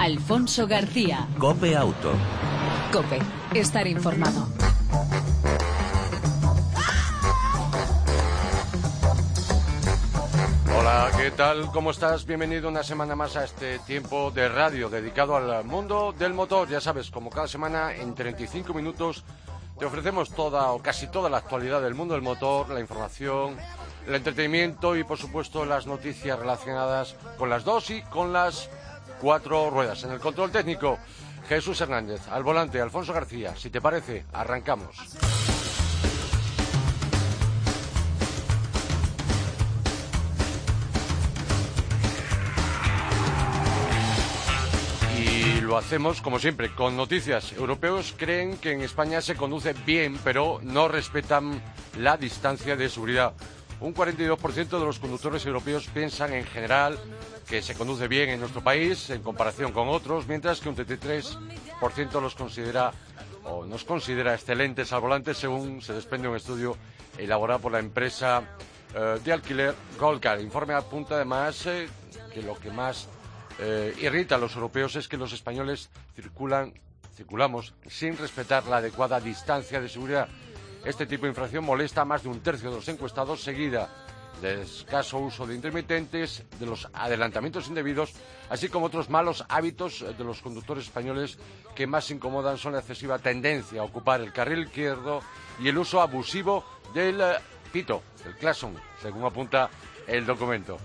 Alfonso García. Cope Auto. Cope, estar informado. Hola, ¿qué tal? ¿Cómo estás? Bienvenido una semana más a este tiempo de radio dedicado al mundo del motor. Ya sabes, como cada semana, en 35 minutos te ofrecemos toda o casi toda la actualidad del mundo del motor, la información, el entretenimiento y, por supuesto, las noticias relacionadas con las dos y con las cuatro ruedas. En el control técnico, Jesús Hernández. Al volante, Alfonso García. Si te parece, arrancamos. Y lo hacemos, como siempre, con noticias. Europeos creen que en España se conduce bien, pero no respetan la distancia de seguridad. Un 42% de los conductores europeos piensan en general que se conduce bien en nuestro país en comparación con otros, mientras que un 33% los considera o nos considera excelentes al volante, según se desprende un estudio elaborado por la empresa eh, de alquiler Goldcar. Informe apunta además eh, que lo que más eh, irrita a los europeos es que los españoles circulan, circulamos sin respetar la adecuada distancia de seguridad. Este tipo de infracción molesta a más de un tercio de los encuestados, seguida del escaso uso de intermitentes, de los adelantamientos indebidos, así como otros malos hábitos de los conductores españoles que más incomodan son la excesiva tendencia a ocupar el carril izquierdo y el uso abusivo del eh, pito, el claxon, según apunta el documento.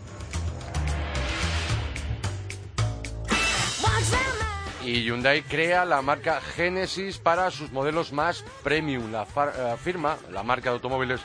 Y Hyundai crea la marca Genesis para sus modelos más premium. La eh, firma, la marca de automóviles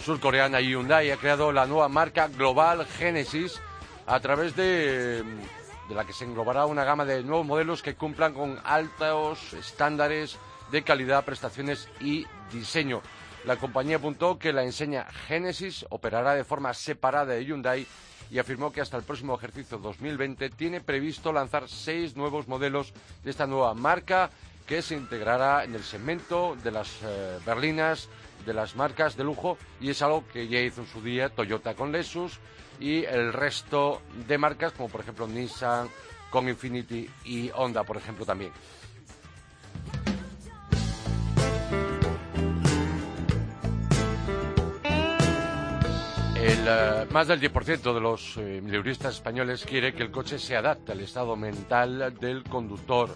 surcoreana Hyundai, ha creado la nueva marca global Genesis a través de, de la que se englobará una gama de nuevos modelos que cumplan con altos estándares de calidad, prestaciones y diseño. La compañía apuntó que la enseña Genesis operará de forma separada de Hyundai y afirmó que hasta el próximo ejercicio 2020 tiene previsto lanzar seis nuevos modelos de esta nueva marca que se integrará en el segmento de las eh, berlinas de las marcas de lujo y es algo que ya hizo en su día Toyota con Lexus y el resto de marcas como por ejemplo Nissan con Infinity y Honda por ejemplo también. Más del 10% de los eh, españoles quiere que el coche se adapte al estado mental del conductor.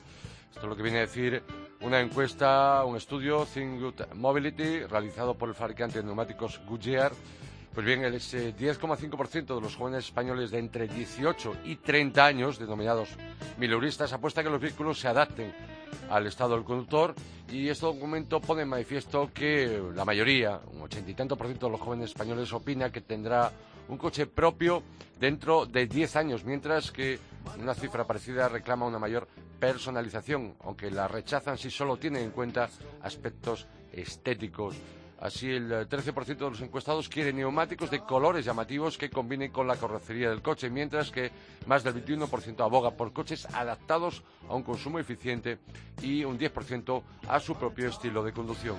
Esto es lo que viene a decir una encuesta, un estudio, Think Good Mobility, realizado por el fabricante de neumáticos Goodyear. Pues bien, el 10,5% de los jóvenes españoles de entre 18 y 30 años, denominados mileuristas, apuesta que los vehículos se adapten al estado del conductor y este documento pone en manifiesto que la mayoría, un ochenta y tanto por ciento de los jóvenes españoles opina que tendrá un coche propio dentro de 10 años, mientras que una cifra parecida reclama una mayor personalización, aunque la rechazan si solo tienen en cuenta aspectos estéticos. Así, el 13% de los encuestados quieren neumáticos de colores llamativos que combinen con la carrocería del coche, mientras que más del 21% aboga por coches adaptados a un consumo eficiente y un 10% a su propio estilo de conducción.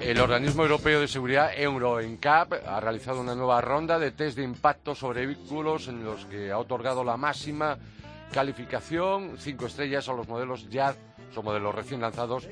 El organismo europeo de seguridad EuroNCAP ha realizado una nueva ronda de test de impacto sobre vehículos en los que ha otorgado la máxima calificación, cinco estrellas a los modelos Jazz, son modelos recién lanzados,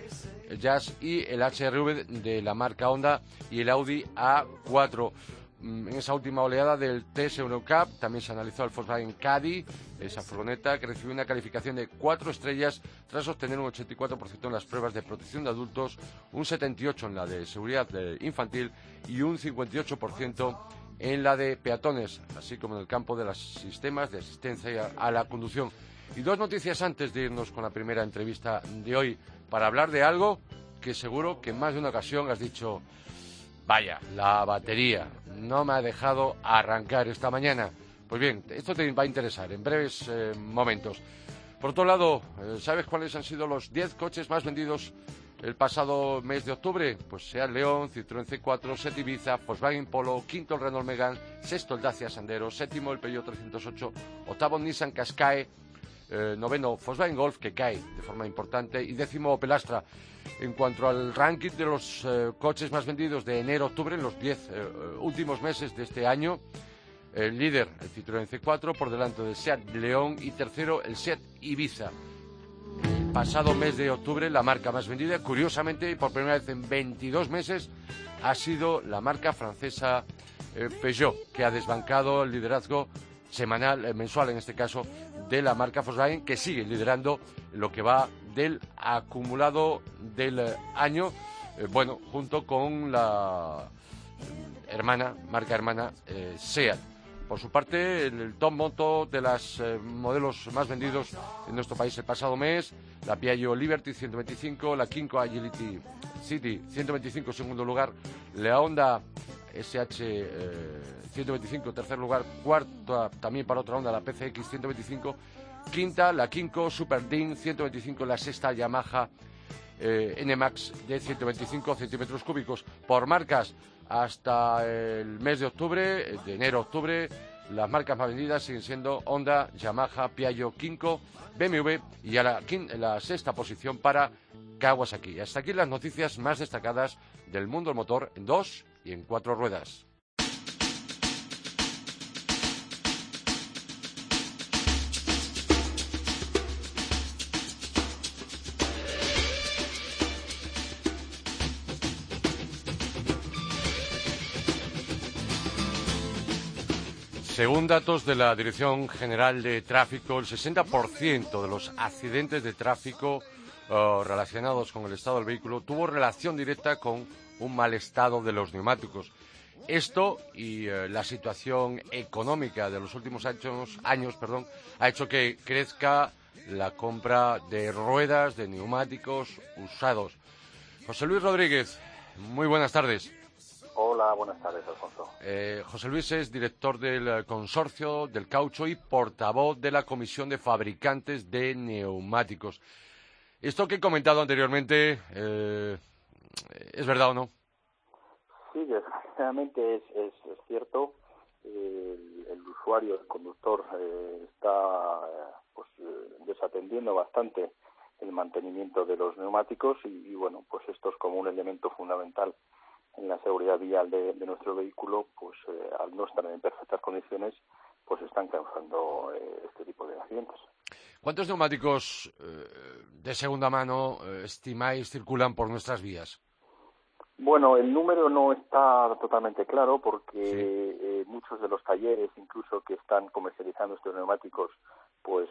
el Jazz y el HRV de la marca Honda y el Audi A4. Mm, en esa última oleada del test Eurocup también se analizó el Volkswagen Caddy, esa furgoneta que recibió una calificación de cuatro estrellas tras obtener un 84% en las pruebas de protección de adultos, un 78% en la de seguridad infantil y un 58% en la de peatones, así como en el campo de los sistemas de asistencia a la conducción. Y dos noticias antes de irnos con la primera entrevista de hoy para hablar de algo que seguro que en más de una ocasión has dicho, vaya, la batería no me ha dejado arrancar esta mañana. Pues bien, esto te va a interesar en breves eh, momentos. Por otro lado, eh, ¿sabes cuáles han sido los 10 coches más vendidos el pasado mes de octubre? Pues sea León, Citroën C4, Seat Ibiza, Volkswagen Polo, quinto el Renault Megane, sexto el Dacia Sandero, séptimo el Peugeot 308, octavo Nissan Qashqai, eh, noveno Volkswagen Golf, que cae de forma importante, y décimo Opel Astra. En cuanto al ranking de los eh, coches más vendidos de enero-octubre, en los diez eh, últimos meses de este año, el líder, el Citroën C4, por delante del Seat León y tercero, el Seat Ibiza. Pasado mes de octubre, la marca más vendida, curiosamente, por primera vez en 22 meses, ha sido la marca francesa Peugeot, que ha desbancado el liderazgo semanal, eh, mensual en este caso, de la marca Volkswagen, que sigue liderando lo que va del acumulado del eh, año, eh, bueno, junto con la hermana, marca hermana SEAT. Por su parte, el top moto de los modelos más vendidos en nuestro país el pasado mes, la Piaggio Liberty 125, la Kinko Agility City 125 en segundo lugar, la Honda SH 125, tercer lugar, cuarta también para otra onda la PCX 125, quinta la Kinko Super Dean 125, la sexta Yamaha eh, NMAX de 125 centímetros cúbicos. Por marcas hasta el mes de octubre, de enero octubre, las marcas más vendidas siguen siendo Honda, Yamaha, Piaggio, Kinko, BMW y a la, la sexta posición para Kawasaki. Hasta aquí las noticias más destacadas del mundo del motor en dos y en cuatro ruedas. Según datos de la Dirección General de Tráfico, el 60% de los accidentes de tráfico eh, relacionados con el estado del vehículo tuvo relación directa con un mal estado de los neumáticos. Esto y eh, la situación económica de los últimos años, años ha hecho que crezca la compra de ruedas, de neumáticos usados. José Luis Rodríguez, muy buenas tardes. Hola, buenas tardes, Alfonso. Eh, José Luis es director del consorcio del caucho y portavoz de la Comisión de Fabricantes de Neumáticos. Esto que he comentado anteriormente, eh, ¿es verdad o no? Sí, desgraciadamente es, cierto. El, usuario, el conductor, eh, está pues, desatendiendo bastante el mantenimiento de los neumáticos y, y, bueno, pues esto es como un elemento fundamental en la seguridad vial de, nuestro vehículo, pues eh, al no estar en perfectas condiciones, pues están causando eh, este tipo de accidentes. ¿Cuántos neumáticos eh, de segunda mano estimáis circulan por nuestras vías? Bueno, el número no está totalmente claro porque muchos de los talleres, incluso que están comercializando estos neumáticos, pues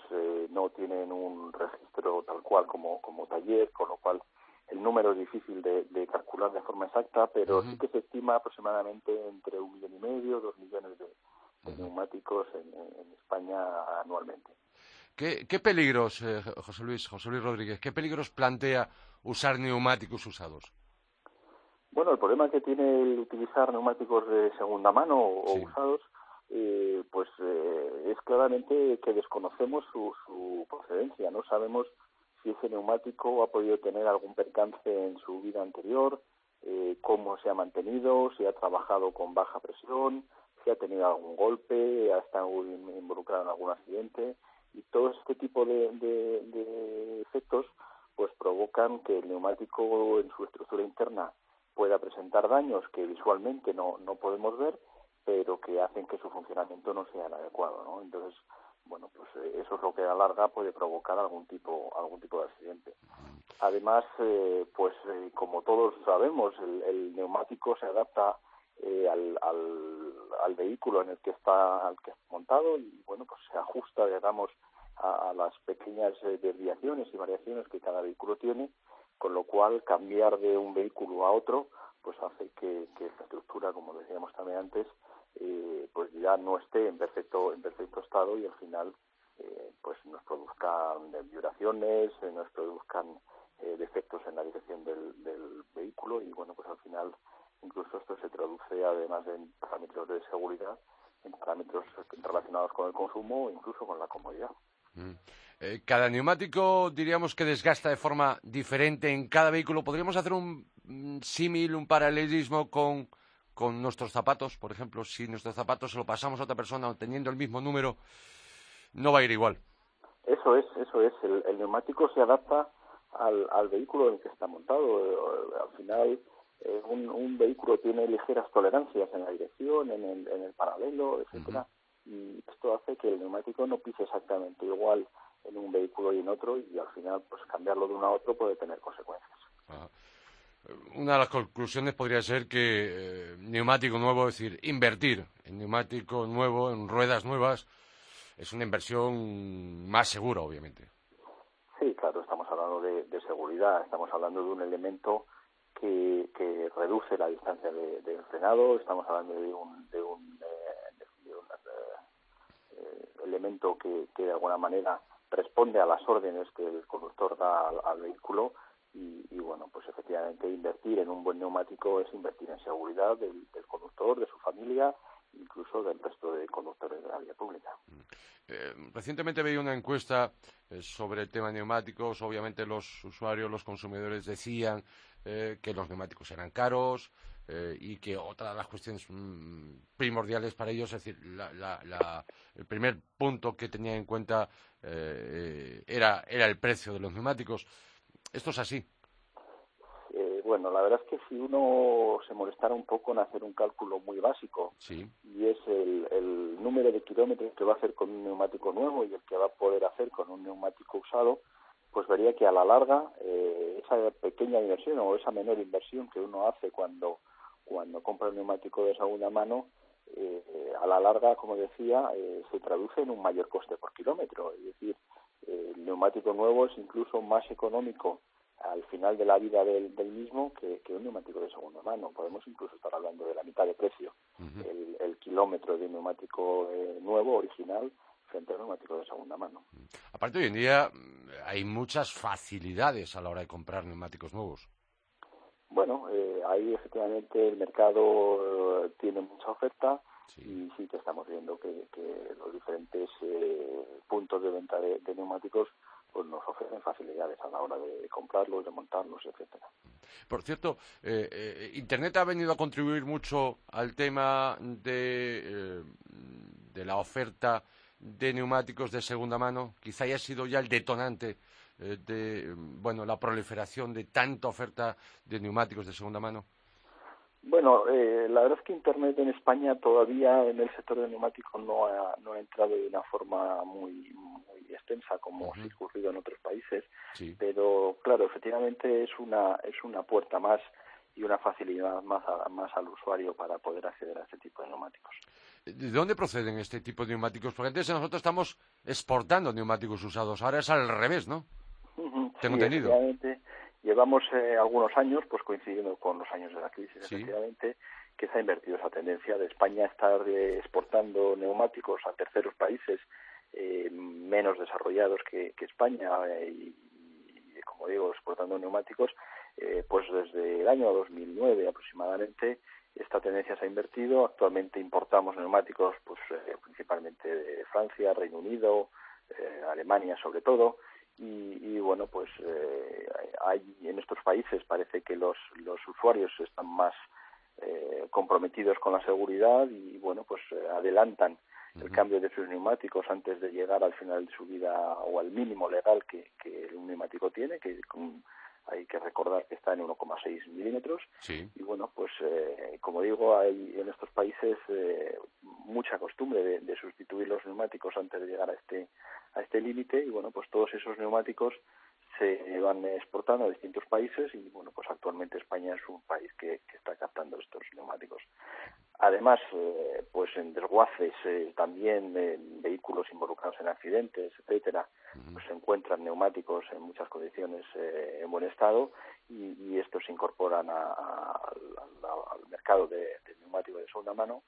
no tienen un registro tal cual como, como taller, con lo cual el número es difícil de, calcular de forma exacta, pero sí que se estima aproximadamente entre un millón y medio, dos millones de, neumáticos en, España anualmente. ¿Qué, peligros, eh, José Luis, José Luis Rodríguez, qué peligros plantea usar neumáticos usados? Bueno, el problema que tiene el utilizar neumáticos de segunda mano o, usados, eh, pues eh, es claramente que desconocemos su, su procedencia, no sabemos si ese neumático ha podido tener algún percance en su vida anterior, eh, cómo se ha mantenido, si ha trabajado con baja presión, si ha tenido algún golpe, ha estado involucrado en algún accidente y todo este tipo de, de, efectos pues provocan que el neumático en su estructura interna pueda presentar daños que visualmente no, no podemos ver, pero que hacen que su funcionamiento no sea el adecuado, ¿no? Entonces, bueno, pues eh, eso es lo que a larga puede provocar algún tipo, algún tipo de accidente. Además, eh, pues eh, como todos sabemos, el, neumático se adapta al, al, vehículo en el que está, al que está montado y bueno, pues se ajusta, digamos, a, las pequeñas desviaciones y variaciones que cada vehículo tiene, con lo cual cambiar de un vehículo a otro, pues hace que, que esta estructura, como decíamos también antes, eh, pues ya no esté en perfecto en perfecto estado y al final eh, pues nos produzcan vibraciones, eh, nos produzcan defectos en la dirección del, del, vehículo y bueno pues al final incluso esto se traduce además en parámetros de seguridad en parámetros relacionados con el consumo incluso con la comodidad. Mm. cada neumático diríamos que desgasta de forma diferente en cada vehículo. ¿Podríamos hacer un mm, símil, un paralelismo con con nuestros zapatos, por ejemplo, si nuestros zapatos se lo pasamos a otra persona teniendo el mismo número, no va a ir igual. Eso es, eso es. El, neumático se adapta al, al, vehículo en el que está montado. Al final, eh, un, un, vehículo tiene ligeras tolerancias en la dirección, en el, en el paralelo, etcétera, y esto hace que el neumático no pise exactamente igual en un vehículo y en otro, y al final, pues cambiarlo de uno a otro puede tener consecuencias. Una de las conclusiones podría ser que eh, neumático nuevo, es decir, invertir en neumático nuevo, en ruedas nuevas, es una inversión más segura, obviamente. Sí, claro, estamos hablando de, seguridad, estamos hablando de un elemento que, que reduce la distancia de, del frenado, estamos hablando de un, de un, eh, eh, elemento que, que, de alguna manera responde a las órdenes que el conductor da al, vehículo y, bueno, pues efectivamente invertir en un buen neumático es invertir en seguridad del conductor, de su familia incluso del resto de conductores de la vía pública. Mm. Eh, recientemente veía una encuesta eh, sobre el tema neumáticos. Obviamente los usuarios, los consumidores decían eh, que los neumáticos eran caros y que otra de las cuestiones mm, primordiales para ellos, es decir, el primer punto que tenía en cuenta era el precio de los neumáticos. ¿Esto es así? Bueno, la verdad es que si uno se molestara un poco en hacer un cálculo muy básico, y es el, número de kilómetros que va a hacer con un neumático nuevo y el que va a poder hacer con un neumático usado, pues vería que a la larga eh, esa pequeña inversión o esa menor inversión que uno hace cuando, cuando compra un neumático de segunda mano, eh, a la larga, como decía, eh, se traduce en un mayor coste por kilómetro. Es decir, el neumático nuevo es incluso más económico al final de la vida del, mismo que, un neumático de segunda mano. Podemos incluso estar hablando de la mitad de precio. el, kilómetro de un neumático eh, nuevo, original, frente a un neumático de segunda mano. Aparte, hoy en día mm, hay muchas facilidades a la hora de comprar neumáticos nuevos. Bueno, eh, ahí efectivamente el mercado eh, tiene mucha oferta y sí que estamos viendo que, los diferentes puntos de venta de neumáticos pues nos ofrecen facilidades a la hora de comprarlos, de montarlos, etcétera. Por cierto, eh, eh, Internet ha venido a contribuir mucho al tema de, eh, de la oferta de neumáticos de segunda mano. Quizá haya sido ya el detonante de bueno la proliferación de tanta oferta de neumáticos de segunda mano. Bueno, la verdad es que Internet en España todavía en el sector de neumáticos no ha, no ha entrado de una forma muy, extensa como ha ocurrido en otros países, pero claro, efectivamente es una es una puerta más y una facilidad más, más al usuario para poder acceder a este tipo de neumáticos. ¿De dónde proceden este tipo de neumáticos? Porque antes nosotros estamos exportando neumáticos usados, ahora es al revés, ¿no? Tengo entendido. Llevamos eh, algunos años, pues coincidiendo con los años de la crisis, efectivamente, que se ha invertido esa tendencia de España estar eh, exportando neumáticos a terceros países eh, menos desarrollados que, España eh, y, como digo, exportando neumáticos, pues desde el año 2009 aproximadamente esta tendencia se ha invertido. Actualmente importamos neumáticos pues principalmente de Francia, Reino Unido, Alemania sobre todo. Y, bueno, pues hay, en estos países parece que los, los usuarios están más comprometidos con la seguridad y bueno, pues adelantan el cambio de sus neumáticos antes de llegar al final de su vida o al mínimo legal que, que un neumático tiene, que hay que recordar que está en 1,6 milímetros. Y bueno, pues eh, como digo, hay en estos países eh, mucha costumbre de, de, sustituir los neumáticos antes de llegar a este a este límite y bueno, pues todos esos neumáticos se van exportando a distintos países y bueno, pues actualmente España es un país que, está captando estos neumáticos. Además, eh, pues en desguaces, eh, también en vehículos involucrados en accidentes, etcétera, pues se encuentran neumáticos en muchas condiciones eh, en buen estado y, estos se incorporan al mercado de, de neumáticos de segunda mano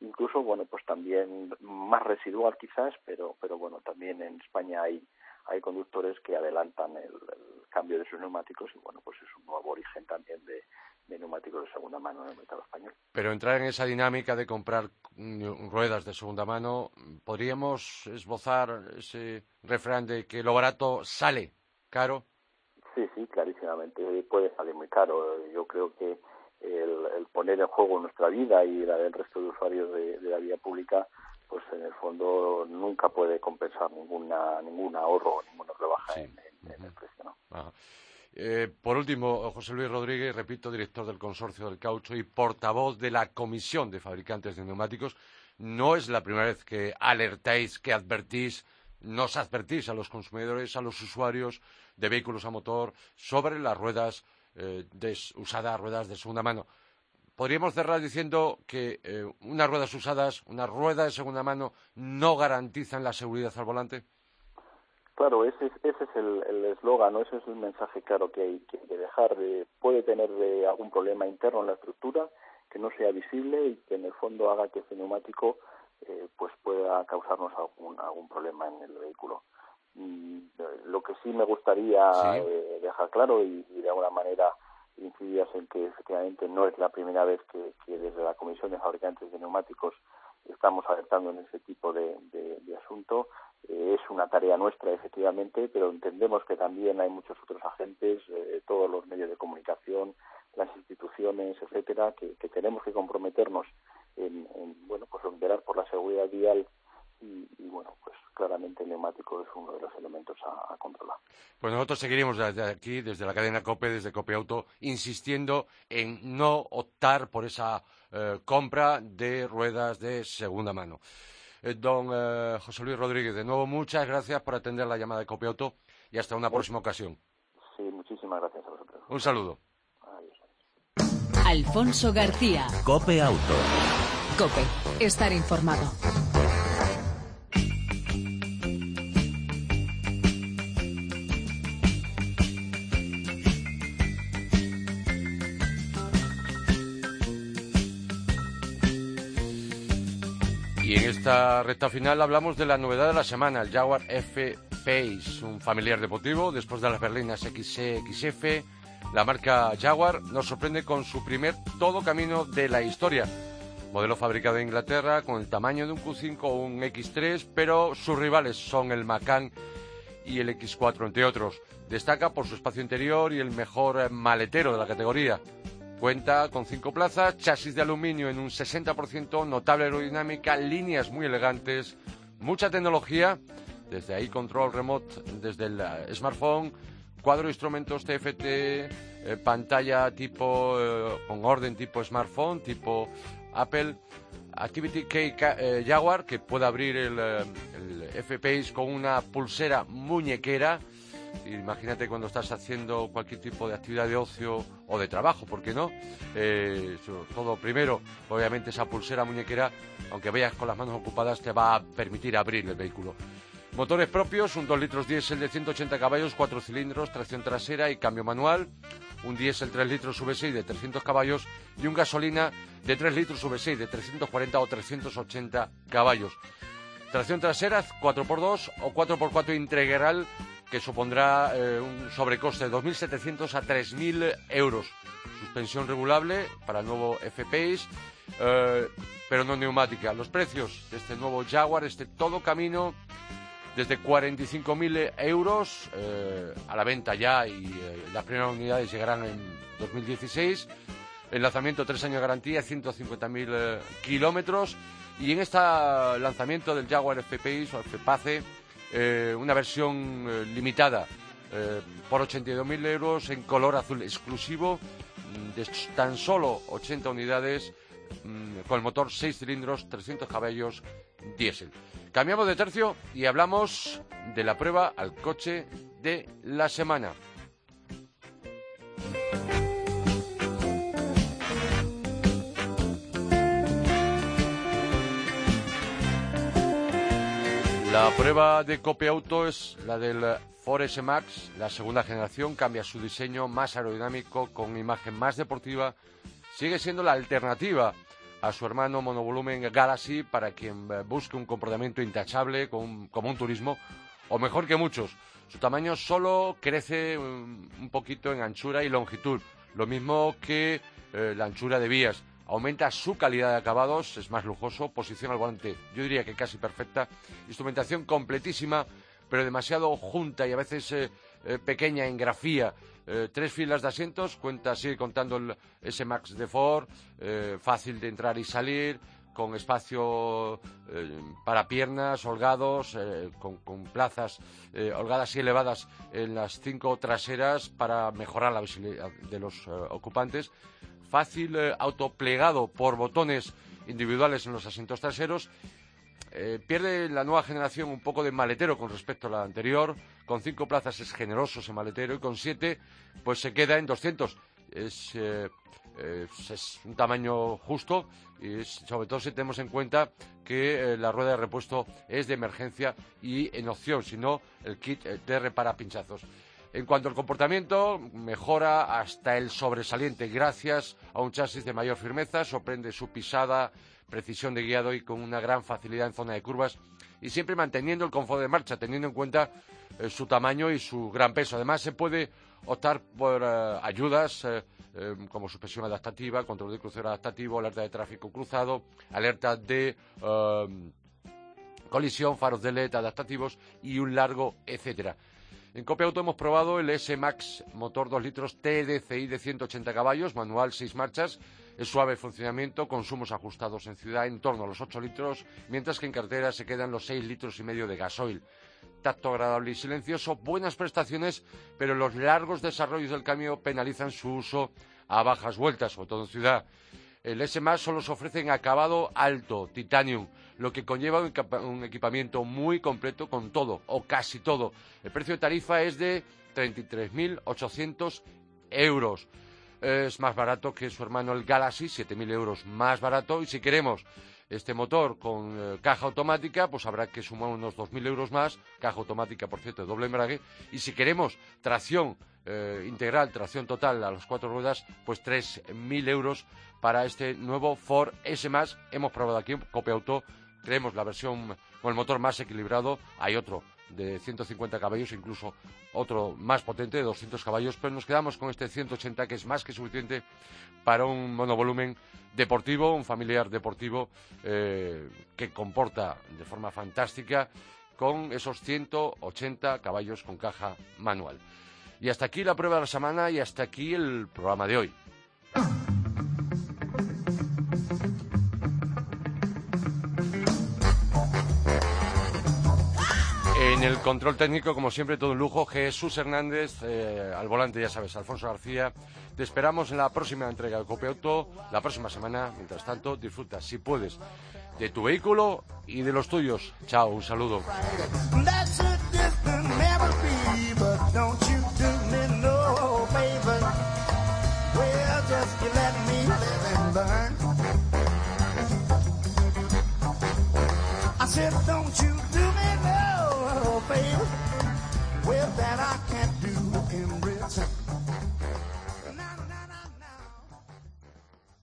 incluso bueno pues también más residual quizás pero pero bueno también en España hay hay conductores que adelantan el, cambio de sus neumáticos y bueno, pues es un nuevo origen también de, neumáticos de segunda mano en el mercado español. Pero entrar en esa dinámica de comprar ruedas de segunda mano, ¿podríamos esbozar ese refrán de que lo barato sale caro? Sí, sí, clarísimamente puede salir muy caro. Yo creo que el, poner en juego nuestra vida y la del resto de usuarios de, la vía pública pues en el fondo nunca puede compensar ninguna ningún ahorro, ninguna rebaja en, el precio. ¿no? Eh, por último, José Luis Rodríguez, repito, director del Consorcio del Caucho y portavoz de la Comisión de Fabricantes de Neumáticos, no es la primera vez que alertáis, que advertís, nos advertís a los consumidores, a los usuarios de vehículos a motor sobre las ruedas eh, usadas, ruedas de segunda mano. Podríamos cerrar diciendo que eh, unas ruedas usadas, una rueda de segunda mano, no garantizan la seguridad al volante. Claro, ese, ese es el eslogan, ¿no? ese es el mensaje claro que hay que, dejar. puede tener algún problema interno en la estructura que no sea visible y que en el fondo haga que ese neumático eh, pues pueda causarnos algún, algún problema en el vehículo. Mm, lo que sí me gustaría eh, dejar claro y, de alguna manera incidir en que efectivamente no es la primera vez que, desde la Comisión de Fabricantes de Neumáticos estamos alertando en ese tipo de, de asunto. Es una tarea nuestra, efectivamente, pero entendemos que también hay muchos otros agentes, eh, todos los medios de comunicación, las instituciones, etcétera, que, tenemos que comprometernos en, bueno, pues en por la seguridad vial y, bueno, pues claramente el neumático es uno de los elementos a, controlar. Pues nosotros seguiremos desde aquí, desde la cadena COPE, desde COPE Auto, insistiendo en no optar por esa eh, compra de ruedas de segunda mano. Eh, don eh, José Luis Rodríguez, de nuevo muchas gracias por atender la llamada de Copiauto y hasta una próxima ocasión. Sí, muchísimas gracias a vosotros. Un saludo. Alfonso García. Cope Auto. Cope, estar informado. Esta recta final hablamos de la novedad de la semana, el Jaguar F-Pace, un familiar deportivo después de las berlinas XC, XF. La marca Jaguar nos sorprende con su primer todo camino de la historia. Modelo fabricado en Inglaterra con el tamaño de un Q5 o un X3, pero sus rivales son el Macan y el X4, entre otros. Destaca por su espacio interior y el mejor maletero de la categoría. Cuenta con cinco plazas, chasis de aluminio en un 60%, notable aerodinámica, líneas muy elegantes, mucha tecnología, desde ahí control remote desde el eh, smartphone, cuadro de instrumentos TFT, eh, pantalla tipo eh, con orden tipo smartphone, tipo Apple, Activity Key Jaguar que puede abrir el, el con una pulsera muñequera Imagínate cuando estás haciendo cualquier tipo de actividad de ocio o de trabajo, ¿por qué no? Eh, todo primero, obviamente esa pulsera muñequera, aunque vayas con las manos ocupadas, te va a permitir abrir el vehículo. Motores propios, un 2 litros diésel de 180 caballos, 4 cilindros, tracción trasera y cambio manual. Un diésel 3 litros V6 de 300 caballos y un gasolina de 3 litros V6 de 340 o 380 caballos. Tracción trasera 4x2 o 4x4 integral que supondrá eh, un sobrecoste de 2.700 a 3.000 euros. Suspensión regulable para el nuevo F-Pace, eh, pero no neumática. Los precios de este nuevo Jaguar, este todo camino, desde 45.000 euros eh, a la venta ya y las primeras unidades llegarán en 2016. El lanzamiento, tres años de garantía, 150.000 kilómetros. Y en este lanzamiento del Jaguar F-Pace o F-Pace, eh, una versión eh, limitada eh, por 82.000 euros en color azul exclusivo mm, de tan solo 80 unidades mm, con el motor 6 cilindros, 300 caballos diésel. Cambiamos de tercio y hablamos de la prueba al coche de la semana. La prueba de copia auto es la del Ford S Max, la segunda generación, cambia su diseño más aerodinámico con imagen más deportiva, sigue siendo la alternativa a su hermano monovolumen Galaxy para quien busque un comportamiento intachable como un turismo, o mejor que muchos. Su tamaño solo crece un, poquito en anchura y longitud, lo mismo que eh, la anchura de vías aumenta su calidad de acabados, es más lujoso, posición al volante, yo diría que casi perfecta, instrumentación completísima, pero demasiado junta y a veces eh, eh, pequeña en grafía. Eh, tres filas de asientos, cuenta, sigue contando el S-Max de Ford, fácil de entrar y salir, con espacio para piernas, holgados, con, plazas holgadas y elevadas en las cinco traseras para mejorar la visibilidad de los ocupantes. Fácil autoplegado por botones individuales en los asientos traseros eh, pierde la nueva generación un poco de maletero con respecto a la anterior. Con cinco plazas es generoso ese maletero y con siete pues se queda en 200. Es, eh, es un tamaño justo y sobre todo si tenemos en cuenta que eh, la rueda de repuesto es de emergencia y en opción, si no el kit de repara pinchazos. En cuanto al comportamiento, mejora hasta el sobresaliente gracias a un chasis de mayor firmeza, sorprende su pisada precisión de guiado y con una gran facilidad en zona de curvas y siempre manteniendo el confort de marcha, teniendo en cuenta eh, su tamaño y su gran peso. Además, se puede optar por eh, ayudas eh, como suspensión adaptativa, control de crucero adaptativo, alerta de tráfico cruzado, alerta de colisión, faros de LED adaptativos y un largo etcétera. En Copia Auto hemos probado el S-Max motor 2 litros TDCI de 180 caballos, manual 6 marchas, es suave funcionamiento, consumos ajustados en ciudad en torno a los 8 litros, mientras que en carretera se quedan los 6 litros y medio de gasoil. Tacto agradable y silencioso, buenas prestaciones, pero los largos desarrollos del cambio penalizan su uso a bajas vueltas, sobre todo en ciudad. El S solo se ofrece en acabado alto, titanium, lo que conlleva un equipamiento muy completo con todo, o casi todo. El precio de tarifa es de 33.800 euros es más barato que su hermano el Galaxy, 7.000 euros más barato. Y si queremos este motor con eh, caja automática, pues habrá que sumar unos 2.000 euros más, caja automática, por cierto, de doble embrague. Y si queremos tracción eh, integral, tracción total a las cuatro ruedas, pues 3.000 euros para este nuevo Ford S+. Hemos probado aquí, Copia Auto, creemos la versión con el motor más equilibrado. Hay otro de 150 caballos, incluso otro más potente de 200 caballos, pero nos quedamos con este 180 que es más que suficiente para un monovolumen deportivo, un familiar deportivo eh, que comporta de forma fantástica con esos 180 caballos con caja manual. Y hasta aquí la prueba de la semana y hasta aquí el programa de hoy. El control técnico, como siempre, todo un lujo. Jesús Hernández, eh, al volante, ya sabes, Alfonso García. Te esperamos en la próxima entrega de Copiauto, la próxima semana. Mientras tanto, disfruta, si puedes, de tu vehículo y de los tuyos. Chao, un saludo.